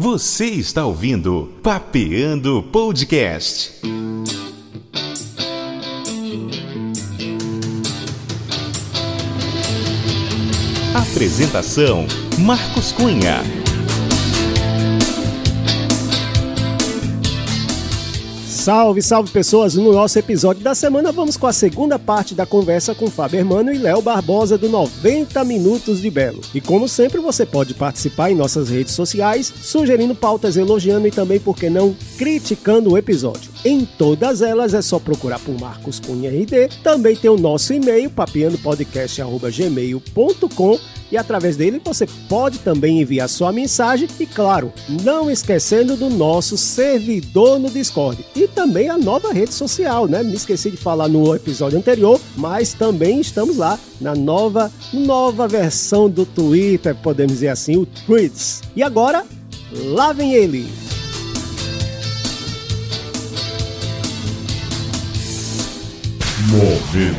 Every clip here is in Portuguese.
Você está ouvindo Papeando Podcast. Apresentação: Marcos Cunha. Salve, salve pessoas! No nosso episódio da semana vamos com a segunda parte da conversa com Fábio Hermano e Léo Barbosa do 90 Minutos de Belo. E como sempre, você pode participar em nossas redes sociais, sugerindo pautas, elogiando e também, por que não, criticando o episódio. Em todas elas é só procurar por Marcos Cunha RD. Também tem o nosso e-mail, papiandopodcast.gmail.com e através dele você pode também enviar sua mensagem e, claro, não esquecendo do nosso servidor no Discord e também a nova rede social, né? Me esqueci de falar no episódio anterior, mas também estamos lá na nova, nova versão do Twitter, podemos dizer assim, o Threads. E agora, lá vem ele! Mobbing.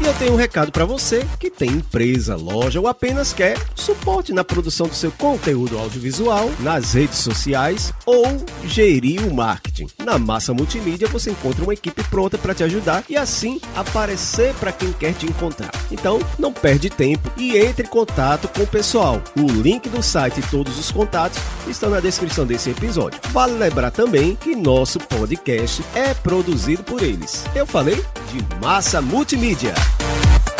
E eu tenho um recado para você que tem empresa, loja ou apenas quer suporte na produção do seu conteúdo audiovisual, nas redes sociais ou gerir o marketing. Na Massa Multimídia você encontra uma equipe pronta para te ajudar e assim aparecer para quem quer te encontrar. Então, não perde tempo e entre em contato com o pessoal. O link do site e todos os contatos estão na descrição desse episódio. Vale lembrar também que nosso podcast é produzido por eles. Eu falei de Massa Multimídia. Thank you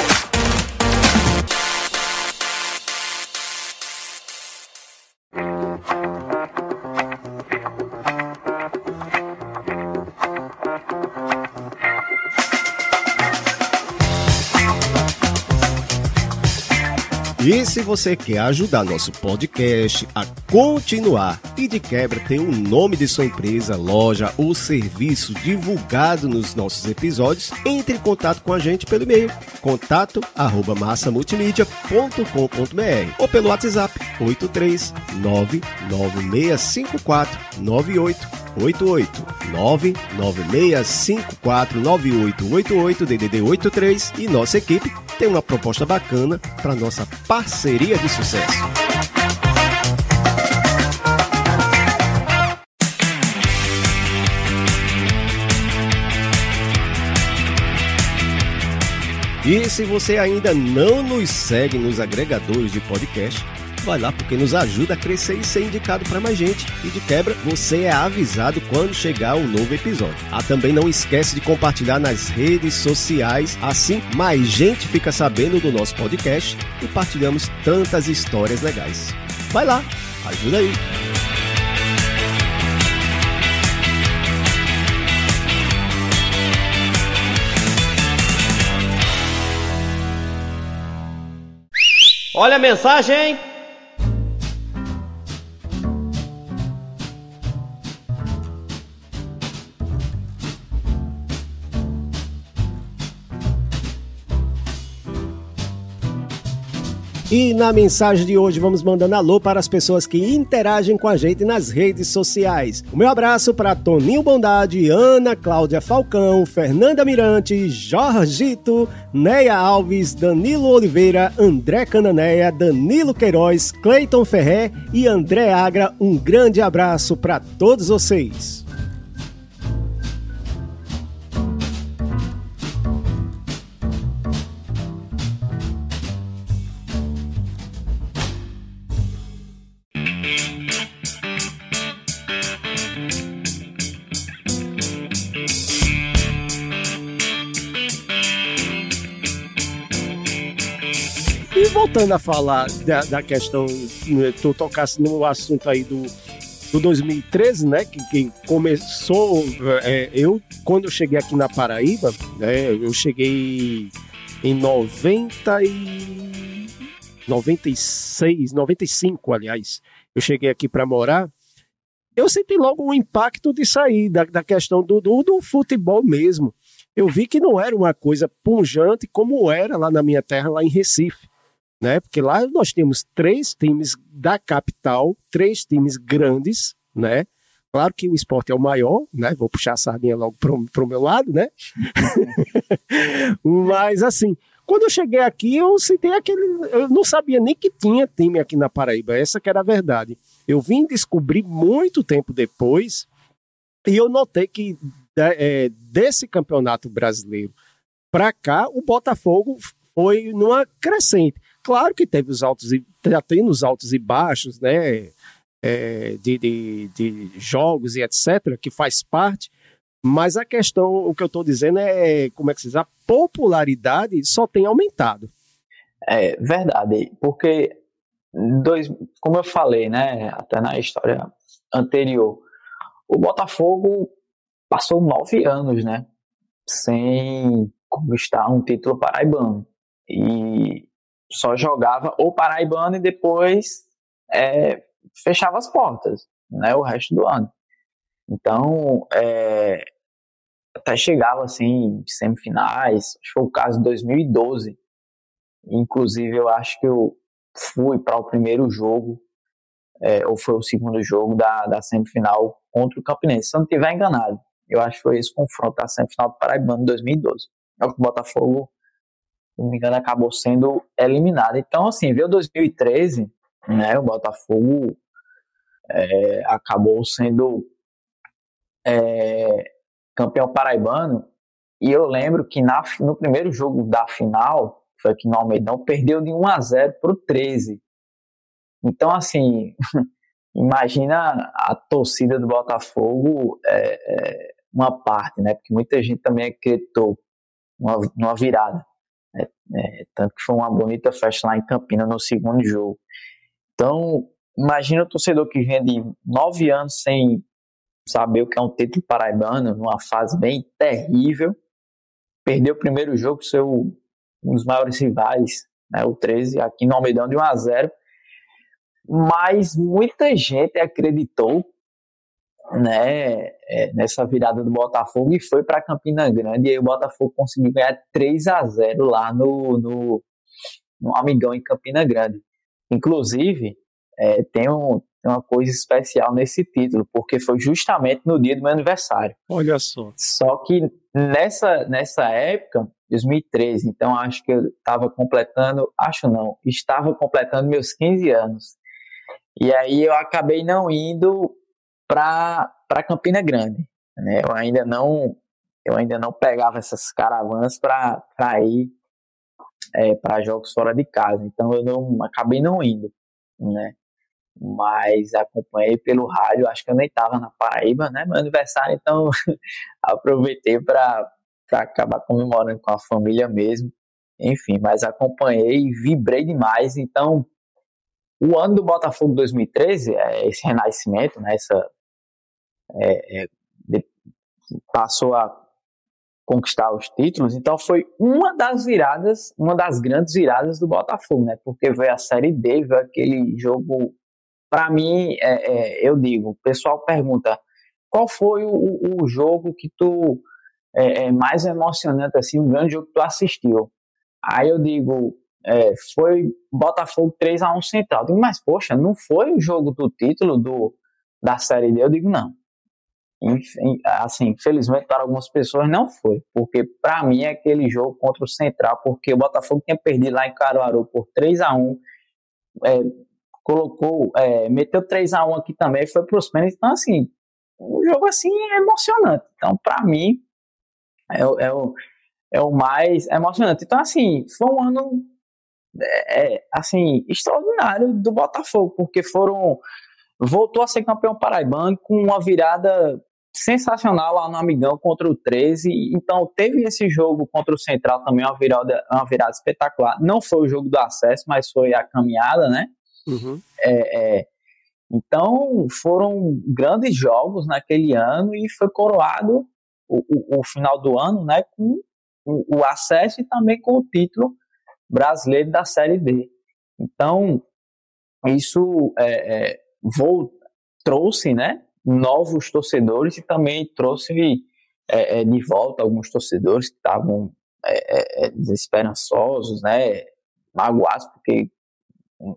E se você quer ajudar nosso podcast a continuar e de quebra ter o nome de sua empresa, loja ou serviço divulgado nos nossos episódios, entre em contato com a gente pelo e-mail contato arroba massamultimídia.com.br ou pelo WhatsApp 83996549888 996549888 DDD 83 e nossa equipe tem uma proposta bacana para nossa parceria de sucesso. E se você ainda não nos segue nos agregadores de podcast, vai lá porque nos ajuda a crescer e ser indicado para mais gente. E de quebra, você é avisado quando chegar o um novo episódio. Ah, também não esquece de compartilhar nas redes sociais, assim mais gente fica sabendo do nosso podcast e partilhamos tantas histórias legais. Vai lá, ajuda aí. Olha a mensagem, hein? E na mensagem de hoje vamos mandando alô para as pessoas que interagem com a gente nas redes sociais. O meu abraço para Toninho Bondade, Ana Cláudia Falcão, Fernanda Mirante, Jorgito, Neia Alves, Danilo Oliveira, André Cananéia, Danilo Queiroz, Cleiton Ferré e André Agra. Um grande abraço para todos vocês. Voltando a falar da, da questão, né, tu tocasse no assunto aí do, do 2013, né? Que, que começou. É, eu, quando eu cheguei aqui na Paraíba, né, eu cheguei em 90 e. 96, 95, aliás. Eu cheguei aqui para morar. Eu senti logo o impacto de sair da, da questão do, do, do futebol mesmo. Eu vi que não era uma coisa punjante como era lá na minha terra, lá em Recife né? Porque lá nós temos três times da capital, três times grandes, né? Claro que o esporte é o maior, né? Vou puxar a sardinha logo para o meu lado, né? Mas assim, Quando eu cheguei aqui, eu sentei aquele. Eu não sabia nem que tinha time aqui na Paraíba, essa que era a verdade. Eu vim descobrir muito tempo depois e eu notei que é, desse campeonato brasileiro para cá, o Botafogo foi numa crescente. Claro que teve os altos e já tem os altos e baixos, né? É, de, de, de jogos e etc., que faz parte, mas a questão, o que eu estou dizendo é, como é que se diz, a popularidade só tem aumentado. É verdade, porque, dois, como eu falei, né, até na história anterior, o Botafogo passou nove anos, né, sem conquistar um título paraibano. E só jogava o paraibano e depois é, fechava as portas, né, o resto do ano. Então, é, até chegava assim, semifinais, acho que foi o caso de 2012. Inclusive, eu acho que eu fui para o primeiro jogo, é, ou foi o segundo jogo da, da semifinal contra o Campinense, se eu não estiver enganado. Eu acho que foi esse confronto da semifinal do Paraibano em 2012. É o Botafogo, não me engano, acabou sendo eliminado. Então, assim, veio 2013, né, o Botafogo é, acabou sendo é, campeão paraibano. E eu lembro que na, no primeiro jogo da final, foi aqui no Almeidão, perdeu de 1 a 0 para o 13. Então, assim, imagina a torcida do Botafogo é, é, uma parte, né? Porque muita gente também acreditou numa, numa virada. Né? É, tanto que foi uma bonita festa lá em Campina no segundo jogo. Então, imagina o torcedor que vem de nove anos sem saber o que é um título paraibano, numa fase bem terrível. Perdeu o primeiro jogo, seu um dos maiores rivais, né, o 13, aqui no Almeidão de 1 a 0 Mas muita gente acreditou né, é, nessa virada do Botafogo e foi para Campina Grande. E aí o Botafogo conseguiu ganhar 3 a 0 lá no, no, no Amigão em Campina Grande. Inclusive, é, tem, um, tem uma coisa especial nesse título, porque foi justamente no dia do meu aniversário. Olha só. Só que nessa, nessa época, 2013, então acho que eu estava completando, acho não, estava completando meus 15 anos. E aí eu acabei não indo para Campina Grande. Né? Eu ainda não eu ainda não pegava essas caravanas para ir é, para jogos fora de casa. Então eu não acabei não indo, né? mas acompanhei pelo rádio, acho que eu nem estava na Paraíba, né? Meu aniversário, então aproveitei para acabar comemorando com a família mesmo. Enfim, mas acompanhei e vibrei demais. Então, o ano do Botafogo 2013, é esse renascimento, né? Essa, é, é, passou a conquistar os títulos, então foi uma das viradas, uma das grandes viradas do Botafogo, né? Porque veio a Série D, veio aquele jogo para mim, é, é, eu digo, o pessoal pergunta, qual foi o, o jogo que tu é, é, mais emocionante, assim, um grande jogo que tu assistiu? Aí eu digo, é, foi Botafogo 3 a 1 Central. Eu digo, mas poxa, não foi o jogo do título do, da Série D? Eu digo, não. Assim, infelizmente para algumas pessoas não foi, porque para mim é aquele jogo contra o Central, porque o Botafogo tinha perdido lá em Caruaru por 3 a 1 é, colocou, é, meteu 3 a 1 aqui também, foi para os pênaltis. Então, assim, um jogo assim é emocionante. Então, para mim, é, é, o, é o mais emocionante. Então, assim, foi um ano é, assim, extraordinário do Botafogo, porque foram. Voltou a ser campeão paraibano com uma virada sensacional lá no Amigão contra o 13. Então, teve esse jogo contra o Central também, uma virada, uma virada espetacular. Não foi o jogo do acesso, mas foi a caminhada, né? Uhum. É, é, então, foram grandes jogos naquele ano e foi coroado o, o, o final do ano né, com o, o, acesso e também com o título brasileiro da Série D. Então, isso é, é trouxe né, novos torcedores e também trouxe é, é, de volta alguns torcedores que estavam desesperançosos, né, magoados, porque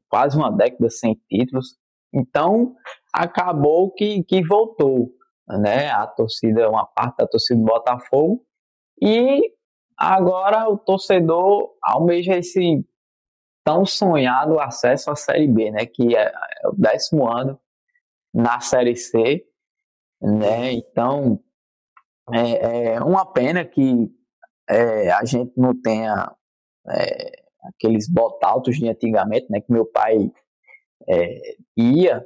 quase uma década sem títulos. Então, acabou que, que voltou, né? A torcida, uma parte da torcida do Botafogo. E agora o torcedor almeja esse tão sonhado acesso à Série B, né? Que é, é o décimo ano na Série C, né? Então é, é uma pena que é, a gente não tenha é, aqueles botaltos de antigamente, né? Que meu pai é, ia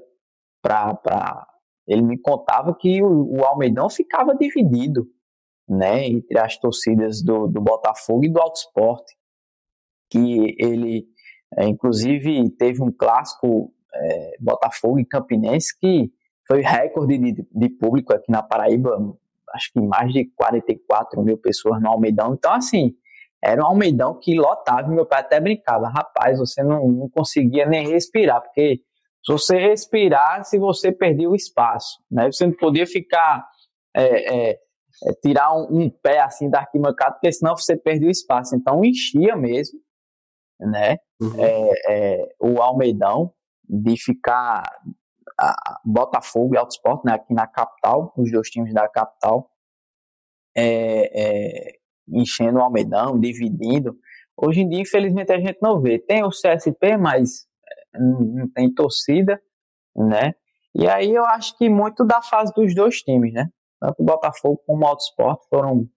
para ele me contava que o, o, Almeidão ficava dividido, né, entre as torcidas do, do Botafogo e do Alto Esporte, que ele, é, inclusive, teve um clássico é, Botafogo e Campinense que foi recorde de, de público aqui na Paraíba, acho que mais de 44 mil pessoas no Almeidão. Então, assim, era um Almeidão que lotava. Meu pai até brincava: rapaz, você não, não conseguia nem respirar, porque se você respirasse, você perdia o espaço. Né? Você não podia ficar. É, é, é, tirar um, um, pé assim da arquibancada, porque senão você perde o espaço. Então enchia mesmo, né? Uhum. É, é, o Almeidão de ficar Botafogo e Alto Esporte, né, aqui na capital, os dois times da capital, é, é, enchendo o Almeidão, dividindo. Hoje em dia, infelizmente, a gente não vê. Tem o CSP, mas é, não tem torcida, né? E aí eu acho que muito da fase dos dois times, né? Tanto o Botafogo como o Alto Esporte foram,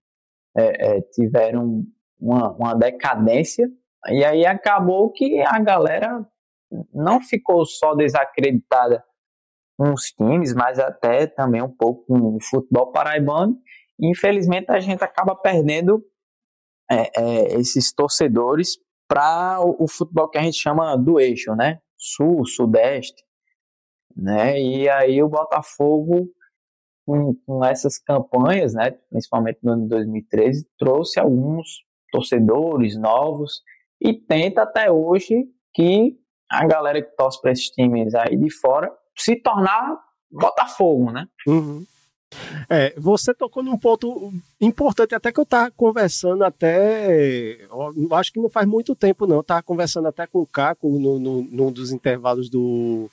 é, é, tiveram uma, uma decadência, e aí acabou que a galera não ficou só desacreditada com os times, mas até também um pouco com o futebol paraibano, infelizmente a gente acaba perdendo é, é, esses torcedores para o, o, futebol que a gente chama do eixo, né? Sul, Sudeste, né? E aí o Botafogo com, com essas campanhas, né? Principalmente no ano de 2013, trouxe alguns torcedores novos e tenta até hoje que a galera que torce para esses times aí de fora se tornar Botafogo, né? Uhum. É, você tocou num ponto importante, até que eu estava conversando até. Acho que não faz muito tempo, não. Estava conversando até com o Caco no, no, num dos intervalos do,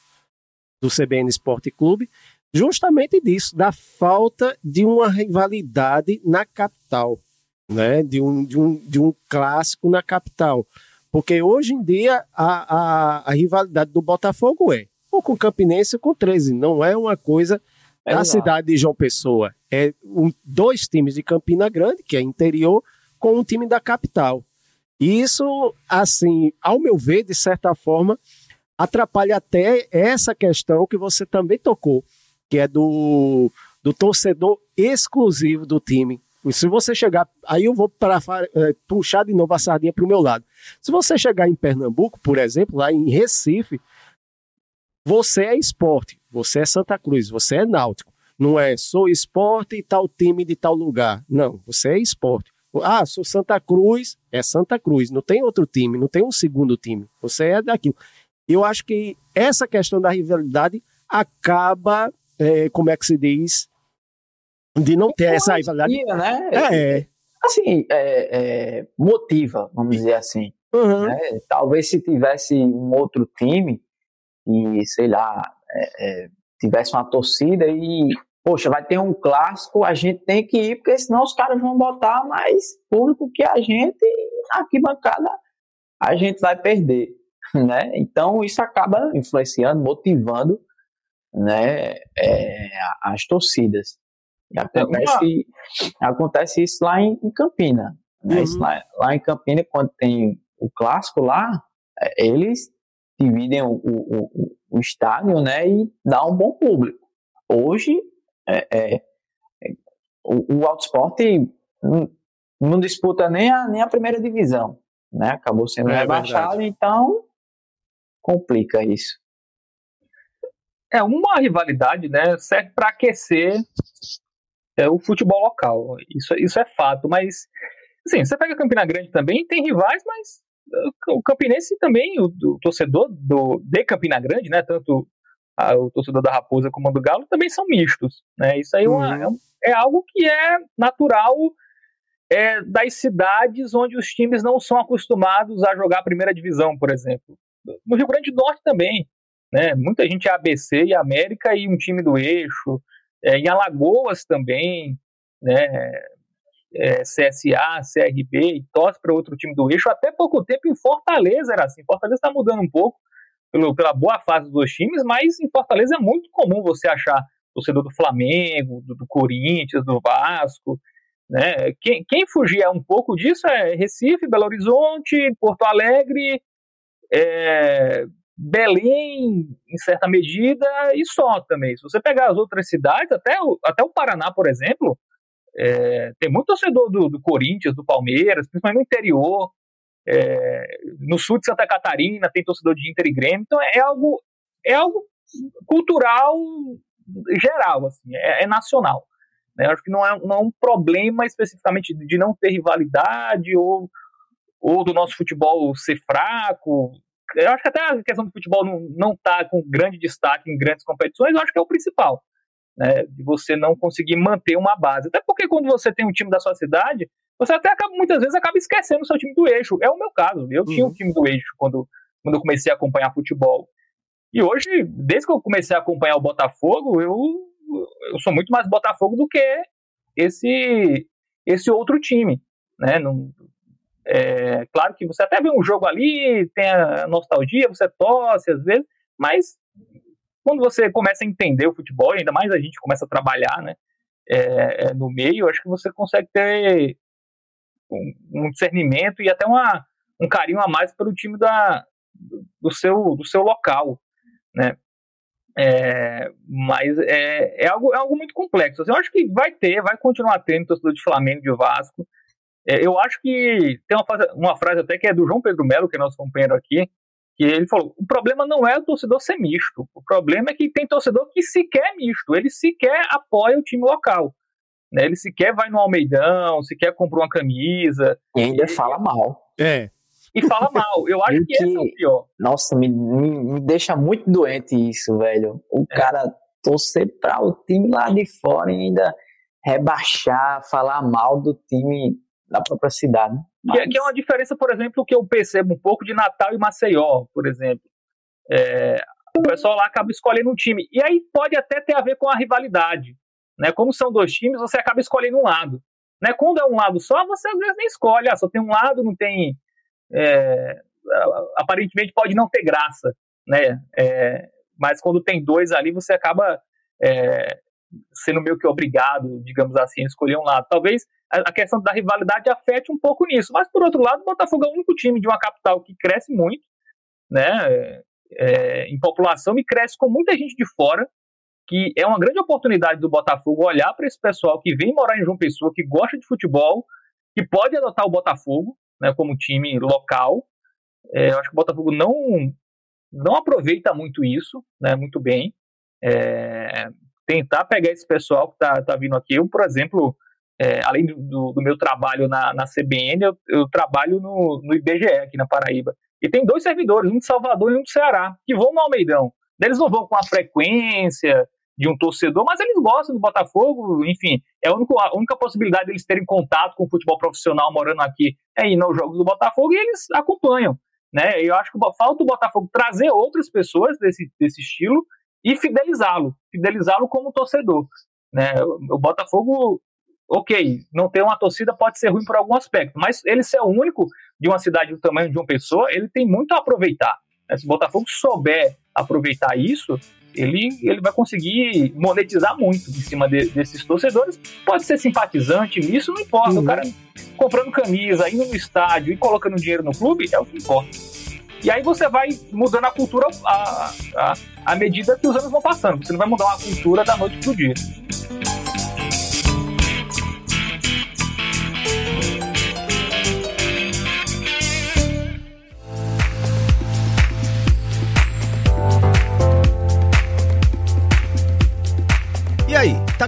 do CBN Esporte Clube, justamente disso, da falta de uma rivalidade na capital, né? De um, de um, de um clássico na capital. Porque hoje em dia a, a, a rivalidade do Botafogo é ou com o Campinense ou com o 13. Não é uma coisa é da cidade de João Pessoa. É um, dois times de Campina Grande, que é interior, com um time da capital. E isso, assim, ao meu ver, de certa forma, atrapalha até essa questão que você também tocou, que é do, do torcedor exclusivo do time. Se você chegar, aí eu vou para é, puxar de novo a sardinha para o meu lado. Se você chegar em Pernambuco, por exemplo, lá em Recife, você é esporte, você é Santa Cruz, você é náutico. Não é sou esporte e tal time de tal lugar. Não, você é esporte. Ah, sou Santa Cruz, é Santa Cruz. Não tem outro time, não tem um segundo time. Você é daquilo. Eu acho que essa questão da rivalidade acaba, é, como é que se diz, de não ter essa rivalidade. Né? É. Assim, é, é, motiva, vamos dizer assim. Uhum. Né? Talvez se tivesse um outro time, e, sei lá, é, é, tivesse uma torcida e, poxa, vai ter um clássico, a gente tem que ir, porque senão os caras vão botar mais público que a gente aqui bancada a gente vai perder, né? Então isso acaba influenciando, motivando, né, é, as torcidas. Acontece, acontece isso lá em, em Campina. Né? Uhum. Lá, lá, em Campina, quando tem o clássico lá, é, eles dividem o, o, o, estádio, né, e dá um bom público. Hoje, é, é, é o, o Autosport não, não, disputa nem a, nem a primeira divisão, né, acabou sendo é rebaixado, verdade. então complica isso. É, uma rivalidade, né, serve para aquecer é, o futebol local, isso, isso é fato, mas, assim, você pega Campina Grande também, tem rivais, mas o Campinense também, o, o, torcedor do, de Campina Grande, né, tanto a, o torcedor da Raposa como do Galo, também são mistos. Né? Isso aí é uhum. é, é, algo que é natural é, das cidades onde os times não são acostumados a jogar a primeira divisão, por exemplo. No Rio Grande do Norte também. Né? Muita gente é ABC e América e um time do eixo. É, em Alagoas também. Né? é, CSA, CRB e torce para outro time do eixo. Até pouco tempo em Fortaleza era assim. Fortaleza está mudando um pouco pelo, pela boa fase dos dois times, mas em Fortaleza é muito comum você achar torcedor do Flamengo, do, do Corinthians, do Vasco. Né? Quem, quem fugia um pouco disso é Recife, Belo Horizonte, Porto Alegre, é, Belém, em certa medida, e só também. Se você pegar as outras cidades, até o, até o Paraná, por exemplo, é, tem muito torcedor do, do, Corinthians, do Palmeiras, principalmente no interior. É, no sul de Santa Catarina tem torcedor de Inter e Grêmio. Então é algo, é algo cultural geral, assim, é, é nacional. Né? Acho que não é, não é um problema especificamente de não ter rivalidade ou, ou do nosso futebol ser fraco. Eu acho que até a questão do futebol não está com grande destaque em grandes competições, eu acho que é o principal né, de você não conseguir manter uma base. Até porque quando você tem um time da sua cidade, você até acaba, muitas vezes acaba esquecendo o seu time do eixo. É o meu caso. Eu uhum. tinha um time do eixo quando, quando eu comecei a acompanhar futebol. E hoje, desde que eu comecei a acompanhar o Botafogo, eu, eu sou muito mais Botafogo do que esse, esse outro time. Né? Não, é, claro que você até vê um jogo ali, tem a nostalgia, você torce às vezes, mas quando você começa a entender o futebol, ainda mais a gente começa a trabalhar né, é, é no meio, acho que você consegue ter um, um, discernimento e até uma, um carinho a mais pelo time da, do, seu, do seu local. Né? É, mas é, é, algo, é algo muito complexo. Assim, eu acho que vai ter, vai continuar tendo torcedor de Flamengo de Vasco. É, eu acho que tem uma frase, uma frase até que é do João Pedro Melo, que é nosso companheiro aqui, que ele falou: o problema não é o torcedor ser misto, o problema é que tem torcedor que sequer é misto, ele sequer apoia o time local. Né? Ele sequer vai no Almeidão, sequer compra uma camisa. E ainda ele... fala mal. É. E fala mal. Eu acho que, que esse é o pior. Nossa, me, me, me deixa muito doente isso, velho. O é. cara torcer para o time lá de fora e ainda rebaixar, falar mal do time da própria cidade. Mas... Que, que, é uma diferença, por exemplo, que eu percebo um pouco de Natal e Maceió, por exemplo. É, o pessoal lá acaba escolhendo um time. E aí pode até ter a ver com a rivalidade. Né? Como são dois times, você acaba escolhendo um lado. Né? Quando é um lado só, você às vezes nem escolhe. Ah, só tem um lado, não tem. É, aparentemente pode não ter graça. Né? É, mas quando tem dois ali, você acaba é, sendo meio que obrigado, digamos assim, a escolher um lado. Talvez a questão da rivalidade afete um pouco nisso. Mas, por outro lado, o Botafogo é o único time de uma capital que cresce muito, né, é, em população e cresce com muita gente de fora, que é uma grande oportunidade do Botafogo olhar para esse pessoal que vem morar em João Pessoa, que gosta de futebol, que pode adotar o Botafogo né, como time local. É, eu acho que o Botafogo não, não aproveita muito isso, né, muito bem. É, tentar pegar esse pessoal que está tá vindo aqui. Eu, por exemplo, é, além do, do, meu trabalho na, na CBN, eu, eu trabalho no, no, IBGE aqui na Paraíba. E tem dois servidores, um de Salvador e um do Ceará, que vão no Almeidão. Eles não vão com a frequência de um torcedor, mas eles gostam do Botafogo, enfim, é a única, a única possibilidade deles terem contato com o futebol profissional morando aqui é ir nos jogos do Botafogo e eles acompanham. Né? Eu acho que falta o Botafogo trazer outras pessoas desse, desse estilo e fidelizá-lo, fidelizá-lo como torcedor. Né? O Botafogo ok, não ter uma torcida pode ser ruim por algum aspecto, mas ele ser o único de uma cidade do tamanho de uma pessoa, ele tem muito a aproveitar. Né? Se o Botafogo souber aproveitar isso, ele, ele vai conseguir monetizar muito em cima de, desses torcedores. Pode ser simpatizante, isso não importa. Uhum. O cara comprando camisa, indo no estádio e colocando dinheiro no clube é o que importa. E aí você vai mudando a cultura à, à medida que os anos vão passando. Você não vai mudar uma cultura da noite pro dia.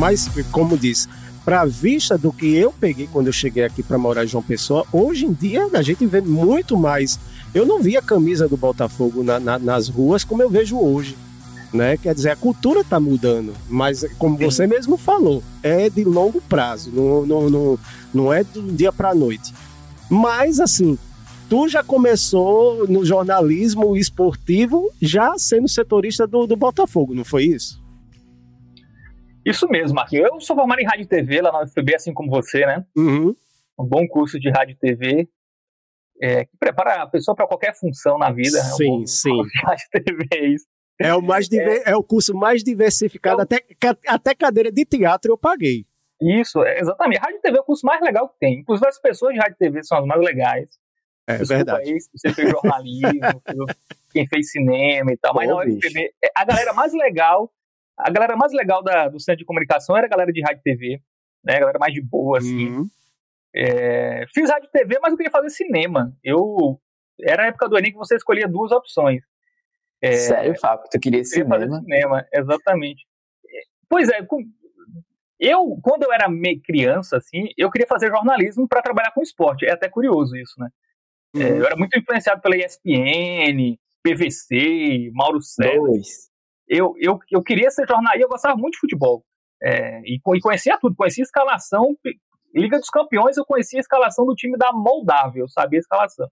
Mas, como disse, para vista do que eu peguei quando eu cheguei aqui para morar em João Pessoa, hoje em dia a gente vê muito mais. Eu não vi a camisa do Botafogo na, na, nas ruas como eu vejo hoje. Né? Quer dizer, a cultura está mudando, mas como Sim. você mesmo falou, é de longo prazo, não, não, não, não é do dia para a noite. Mas, assim, tu já começou no jornalismo esportivo já sendo setorista do, do Botafogo, não foi isso? Isso mesmo, Marquinhos. Eu sou formado em rádio e TV lá na UFB, assim como você, né? Uhum. Um bom curso de rádio e TV é, que prepara a pessoa para qualquer função na vida. Sim, é um sim. Rádio e TV, é isso. É o, mais diver... é. é o curso mais diversificado, até, até cadeira de teatro eu paguei. Isso, é, exatamente. Rádio e TV é o curso mais legal que tem. Inclusive, as pessoas de rádio e TV são as mais legais. É Desculpa verdade. Aí, você fez jornalismo, quem fez cinema e tal. Mas não, UFB, a galera mais legal, a galera mais legal da, do centro de comunicação era a galera de rádio e TV, né? A galera mais de boa, assim. Uhum. É, fiz rádio e TV, mas eu queria fazer cinema. Eu era a época do Enem que você escolhia duas opções. É, Sério, Fábio? Tu queria cinema? Fazer cinema, exatamente. Pois é, eu, quando eu era criança, assim, eu queria fazer jornalismo para trabalhar com esporte. É até curioso isso, né? É, uhum. É, eu era muito influenciado pela ESPN, PVC, Mauro César. Eu, eu, eu queria ser jornalista, eu gostava muito de futebol. É, e, conhecia tudo, conhecia a escalação, Liga dos Campeões, eu conhecia a escalação do time da Moldávia, eu sabia a escalação.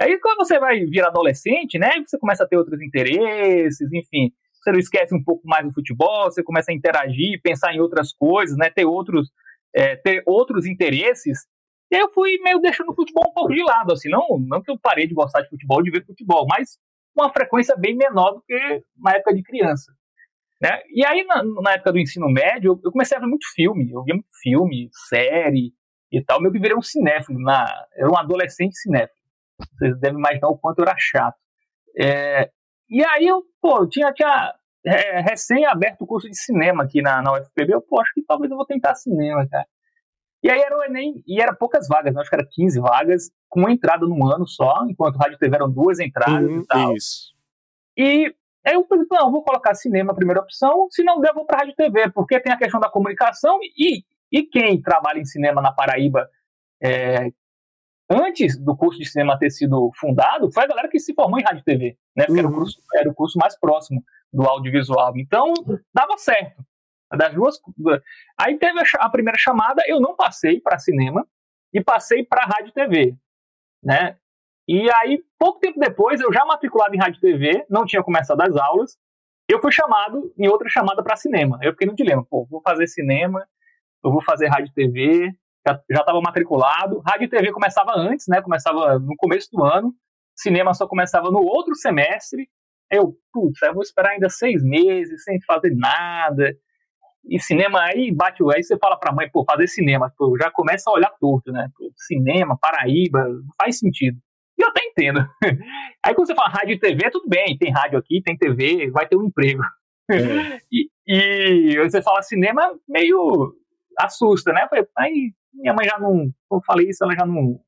Aí quando você vai virar adolescente, né, você começa a ter outros interesses, enfim, você não esquece um pouco mais do futebol, você começa a interagir, pensar em outras coisas, né, ter outros, é, ter outros interesses. E aí eu fui meio deixando o futebol um pouco de lado, assim, não, não que eu parei de gostar de futebol, de ver futebol, mas uma frequência bem menor do que na época de criança. Né? E aí, na, na época do ensino médio, eu, eu comecei a ver muito filme, eu via muito filme, série e tal, meio que virei um cinéfilo, na, era um adolescente cinéfilo. Vocês devem imaginar o quanto eu era chato. É, e aí eu, pô, tinha, tinha é, recém aberto o curso de cinema aqui na, na UFPB, eu, pô, acho que talvez eu vou tentar cinema, cara. E aí era o Enem, e era poucas vagas, né? acho que era 15 vagas, com uma entrada no ano só, enquanto o Rádio TV eram duas entradas uhum, e tal. Isso. E aí eu pensei, não, vou colocar cinema a primeira opção, se não der, vou para Rádio TV, porque tem a questão da comunicação e, e quem trabalha em cinema na Paraíba, é, antes do curso de cinema ter sido fundado, foi a galera que se formou em Rádio TV, né? Porque uhum. era, o uhum. curso, era o curso mais próximo do audiovisual. Então, dava certo. Das duas. Aí teve a, a primeira chamada, eu não passei para cinema e passei para rádio TV, né? E aí, pouco tempo depois, eu já matriculado em rádio TV, não tinha começado as aulas, eu fui chamado em outra chamada para cinema. Eu fiquei no dilema, pô, vou fazer cinema, eu vou fazer rádio TV, já estava matriculado. Rádio TV começava antes, né? Começava no começo do ano. Cinema só começava no outro semestre. Eu, putz, eu vou esperar ainda seis meses sem fazer nada. E cinema aí bate aí você fala pra mãe, pô, fazer cinema, pô, já começa a olhar torto, né? Pô, cinema, Paraíba, não faz sentido. E eu até entendo. Aí quando você fala rádio e TV, tudo bem, tem rádio aqui, tem TV, vai ter um emprego. É. E, e você fala cinema, meio assusta, né? Aí minha mãe já não, eu falei isso, ela já não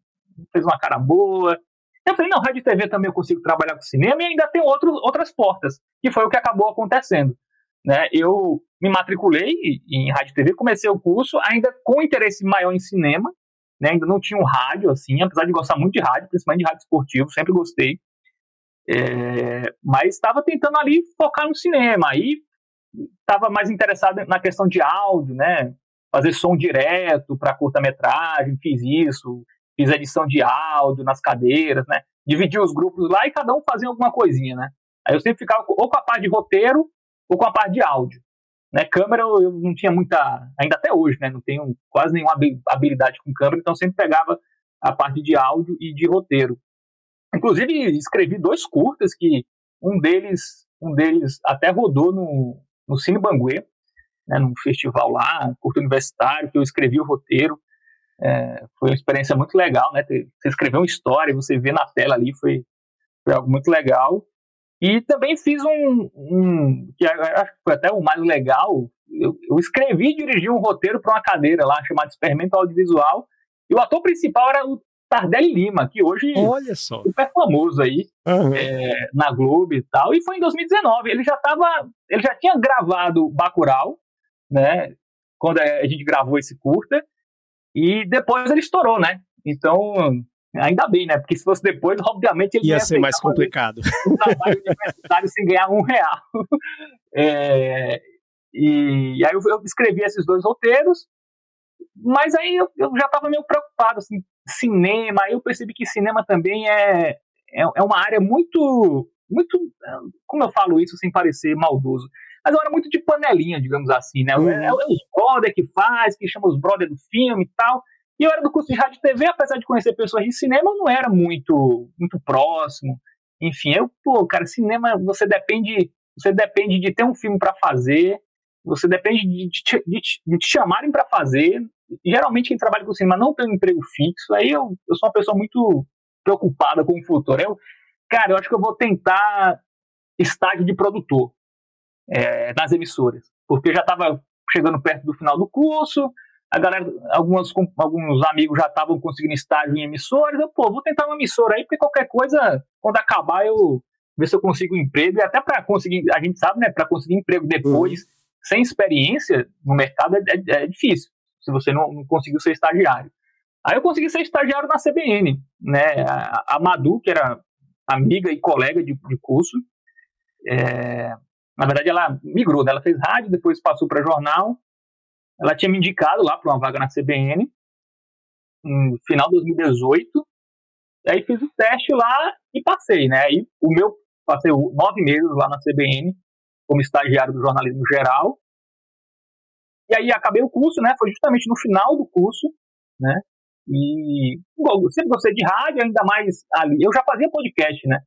fez uma cara boa. Eu falei, não, rádio e TV também eu consigo trabalhar com cinema e ainda tem outro, outras portas, que foi o que acabou acontecendo. Né? Eu me matriculei em rádio e TV, comecei o curso ainda com interesse maior em cinema, né? ainda não tinha um rádio, assim, apesar de gostar muito de rádio, principalmente de rádio esportivo, sempre gostei. É, mas estava tentando ali focar no cinema, aí estava mais interessado na questão de áudio, né? Fazer som direto para curta-metragem, fiz isso, fiz edição de áudio nas cadeiras, né? Dividi os grupos lá e cada um fazia alguma coisinha, né? Aí eu sempre ficava ou com a parte de roteiro ou com a parte de áudio. Né, câmera eu, não tinha muita, ainda até hoje, né, não tenho quase nenhuma habilidade com câmera, então sempre pegava a parte de áudio e de roteiro. Inclusive escrevi dois curtas que um deles, um deles até rodou no, no Cine Banguê, né, num festival lá, curto universitário, que eu escrevi o roteiro. É, foi uma experiência muito legal, né? Você escrever uma história, você vê na tela ali, foi, foi algo muito legal. E também fiz um, um que acho que foi até o mais legal, eu, eu escrevi e dirigi um roteiro para uma cadeira lá, chamada Experimento Audiovisual, e o ator principal era o Tardelli Lima, que hoje Olha só. é super famoso aí uhum. é, na Globo e tal, e foi em 2019, ele já tava, ele já tinha gravado Bacurau, né, quando a gente gravou esse curta. E depois ele estourou, né? Então, ainda bem, né? Porque se fosse depois, obviamente ele ia, ia ser mais complicado. Um trabalho universitário sem ganhar um real. É, e aí eu, eu, escrevi esses dois roteiros, mas aí eu, eu já estava meio preocupado, assim, cinema, aí eu percebi que cinema também é, é, é uma área muito, muito, como eu falo isso sem parecer maldoso, mas é uma área muito de panelinha, digamos assim, né? Uhum. É, é, os brother que faz, que chama os brother do filme e tal, e eu era do curso de rádio e TV, apesar de conhecer pessoas de cinema, não era muito, muito próximo, enfim, eu, pô, cara, cinema, você depende, você depende de ter um filme para fazer, você depende de, de, de, te chamarem para fazer. Geralmente quem trabalha com cinema não tem um emprego fixo. Aí eu, eu sou uma pessoa muito preocupada com o futuro. Eu, cara, eu acho que eu vou tentar estágio de produtor é, nas emissoras, porque já estava chegando perto do final do curso. A galera, algumas, alguns amigos já estavam conseguindo estágio em emissoras. Eu, pô, vou tentar uma emissora aí, porque qualquer coisa, quando acabar, eu ver se eu consigo um emprego. E até para conseguir, a gente sabe, né, para conseguir emprego depois. Uhum sem experiência no mercado é, é, é difícil, se você não, não, conseguiu ser estagiário. Aí eu consegui ser estagiário na CBN, né? A, a Madu, que era amiga e colega de, de curso, é, na verdade ela migrou, né? ela fez rádio, depois passou para jornal. Ela tinha me indicado lá para uma vaga na CBN, no final de 2018. Aí fiz o teste lá e passei, né? Aí o meu passei nove meses lá na CBN como estagiário do jornalismo geral. E aí acabei o curso, né? Foi justamente no final do curso, né? E sempre gostei de rádio, ainda mais ali. Eu já fazia podcast, né?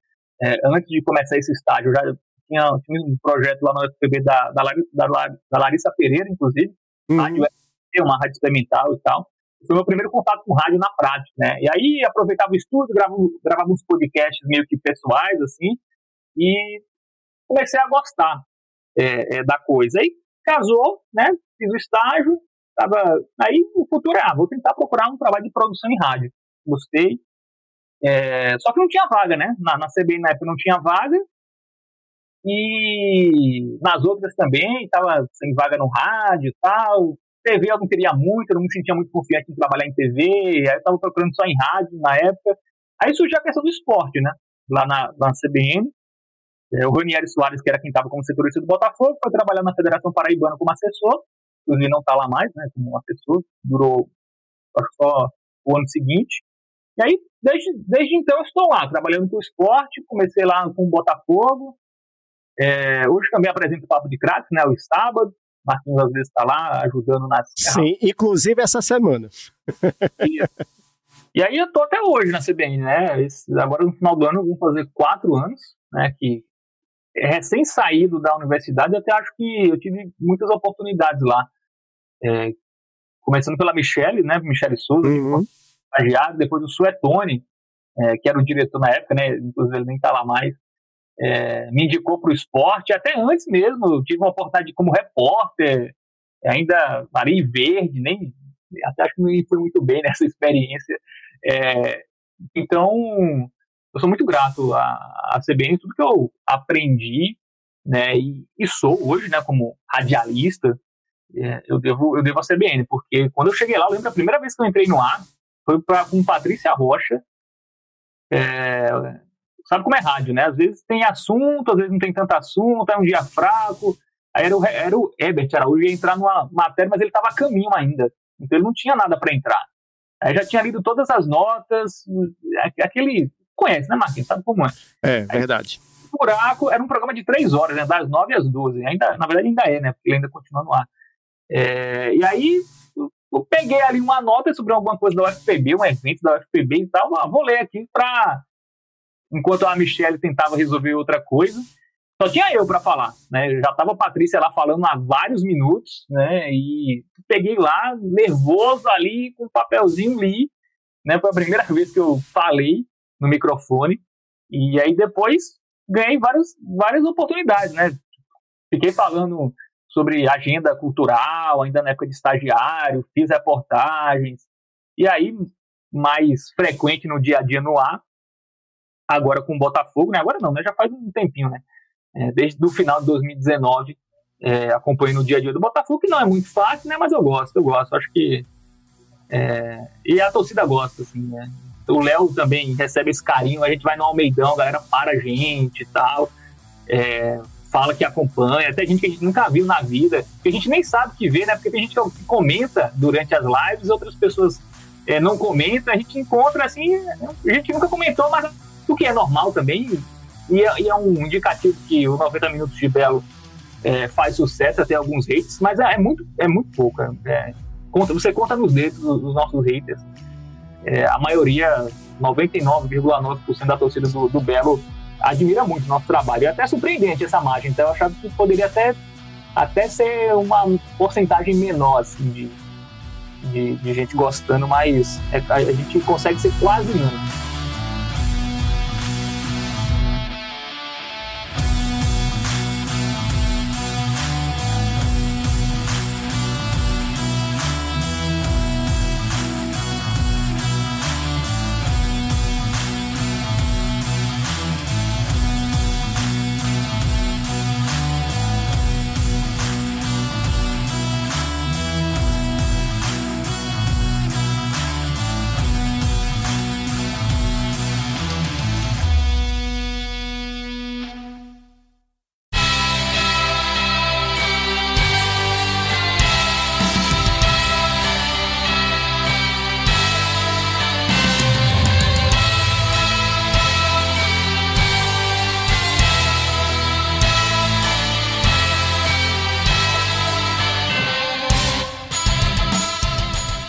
É, antes de começar esse estágio, eu já tinha, tinha, um projeto lá no FPB da, da, da, da Larissa Pereira, inclusive, uhum. rádio uma rádio experimental e tal. Foi meu primeiro contato com rádio na prática, né? E aí aproveitava o estúdio, gravava, gravava uns podcasts meio que pessoais, assim, e comecei a gostar é, é, da coisa. Aí casou, né? Fiz o estágio, tava. Aí o futuro é, ah, vou tentar procurar um trabalho de produção em rádio. Gostei. É, só que não tinha vaga, né? Na, na CBN na época não tinha vaga. E nas outras também, estava sem vaga no rádio e tal. TV eu não queria muito, eu não me sentia muito confiante em trabalhar em TV, aí eu estava procurando só em rádio na época. Aí surgiu a questão do esporte, né? Lá na, na CBN. É, o Ranieri Soares, que era quem estava como setorista do Botafogo, foi trabalhar na Federação Paraibana como assessor, inclusive não está lá mais, né, como assessor, durou só o ano seguinte. E aí, desde, desde então, estou lá, trabalhando com o esporte, comecei lá com o Botafogo, é, hoje também apresento o Papo de Craques, né, os sábados, Marquinhos às vezes está lá ajudando nas. Sim, inclusive essa semana. E aí eu tô até hoje na CBN, né? Esse, agora no final do ano eu vou fazer quatro anos, né? Que recém-saído da universidade, até acho que eu tive muitas oportunidades lá. É, começando pela Michele, né? Michele Souza, uhum. estagiário, depois o Suetone, é, que era o diretor na época, né? Inclusive ele nem tá lá mais. É, me indicou para o esporte, até antes mesmo, tive uma oportunidade como repórter, ainda Maria Verde, nem até acho que não fui muito bem nessa experiência. É, então, eu sou muito grato à, à CBN, tudo que eu aprendi, né, e, e sou hoje, né, como radialista, é, eu, devo, eu devo à CBN, porque quando eu cheguei lá, eu lembro a primeira vez que eu entrei no ar, foi pra, com Patrícia Rocha, é, sabe como é rádio, né, às vezes tem assunto, às vezes não tem tanto assunto, é um dia fraco, aí era o, era o Herbert Araújo, ia entrar numa matéria, mas ele estava a caminho ainda, então ele não tinha nada para entrar. Aí já tinha lido todas as notas, aquele Conhece, né, Marquinhos? Sabe como é? É, verdade. o buraco era um programa de três horas, né? Das nove às doze. Ainda, na verdade, ainda é, né? Porque ele ainda continua no ar. É, e aí, eu peguei ali uma nota sobre alguma coisa da UFPB, um evento da UFPB e tal. Ah, vou ler aqui para. Enquanto a Michelle tentava resolver outra coisa. Só tinha eu para falar, né? Já tava a Patrícia lá falando há vários minutos, né? E peguei lá, nervoso ali, com um papelzinho li, né? Foi a primeira vez que eu falei no microfone. E aí depois ganhei várias, várias oportunidades, né? Fiquei falando sobre agenda cultural, ainda na época de estagiário, fiz reportagens. E aí, mais frequente no dia a dia no ar, agora com o Botafogo, né? Agora não, né? Já faz um tempinho, né? É, desde o final de 2019, é, acompanho no dia a dia do Botafogo, que não é muito fácil, né? Mas eu gosto, eu gosto. Acho que. É, e a torcida gosta, assim, né? O Léo também recebe esse carinho. A gente vai no Almeidão, a galera para a gente e tal. É, fala que acompanha, até gente que a gente nunca viu na vida, que a gente nem sabe que vê, né? Porque tem gente que comenta durante as lives, outras pessoas é, não comentam, a gente encontra assim, a gente nunca comentou, mas o que é normal também, e é, e é um indicativo que o 90 Minutos de Belo é, faz sucesso, até alguns hates, mas é, é muito, é muito pouco. É, é, conta, você conta nos dedos os nossos haters. É, a maioria, 99,9% da torcida do, do, Belo admira muito o nosso trabalho. É até surpreendente essa margem. Então eu achava que poderia até, até ser uma porcentagem menor assim, de, de, de gente gostando, mas a, a gente consegue ser quase unânime.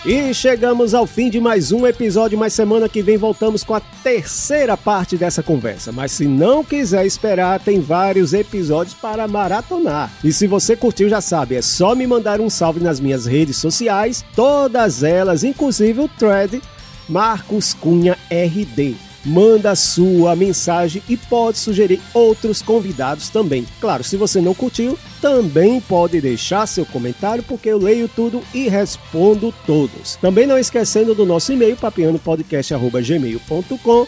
E chegamos ao fim de mais um episódio, mas semana que vem voltamos com a terceira parte dessa conversa. Mas se não quiser esperar, tem vários episódios para maratonar. E se você curtiu, já sabe, é só me mandar um salve nas minhas redes sociais, todas elas, inclusive o thread Marcos Cunha RD manda sua mensagem e pode sugerir outros convidados também. Claro, se você não curtiu, também pode deixar seu comentário porque eu leio tudo e respondo todos. Também não esquecendo do nosso e-mail papianopodcast@gmail.com.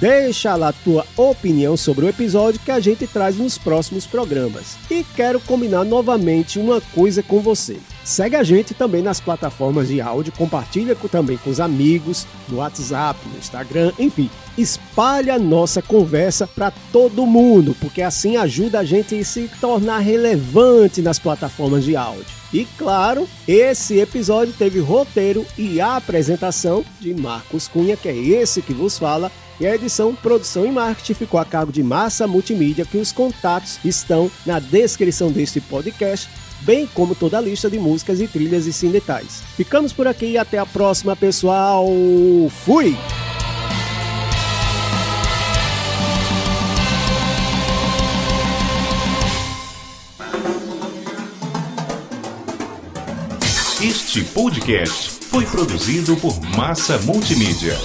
Deixa lá tua opinião sobre o episódio que a gente traz nos próximos programas. E quero combinar novamente uma coisa com você. Segue a gente também nas plataformas de áudio, compartilha também com os amigos, no WhatsApp, no Instagram, enfim. Espalha a nossa conversa para todo mundo, porque assim ajuda a gente a se tornar relevante nas plataformas de áudio. E claro, esse episódio teve roteiro e apresentação de Marcos Cunha, que é esse que vos fala, e a edição, produção e marketing ficou a cargo de Massa Multimídia, que os contatos estão na descrição deste podcast bem como toda a lista de músicas e trilhas e sim detalhes. Ficamos por aqui e até a próxima, pessoal. Fui! Este podcast foi produzido por Massa Multimídia.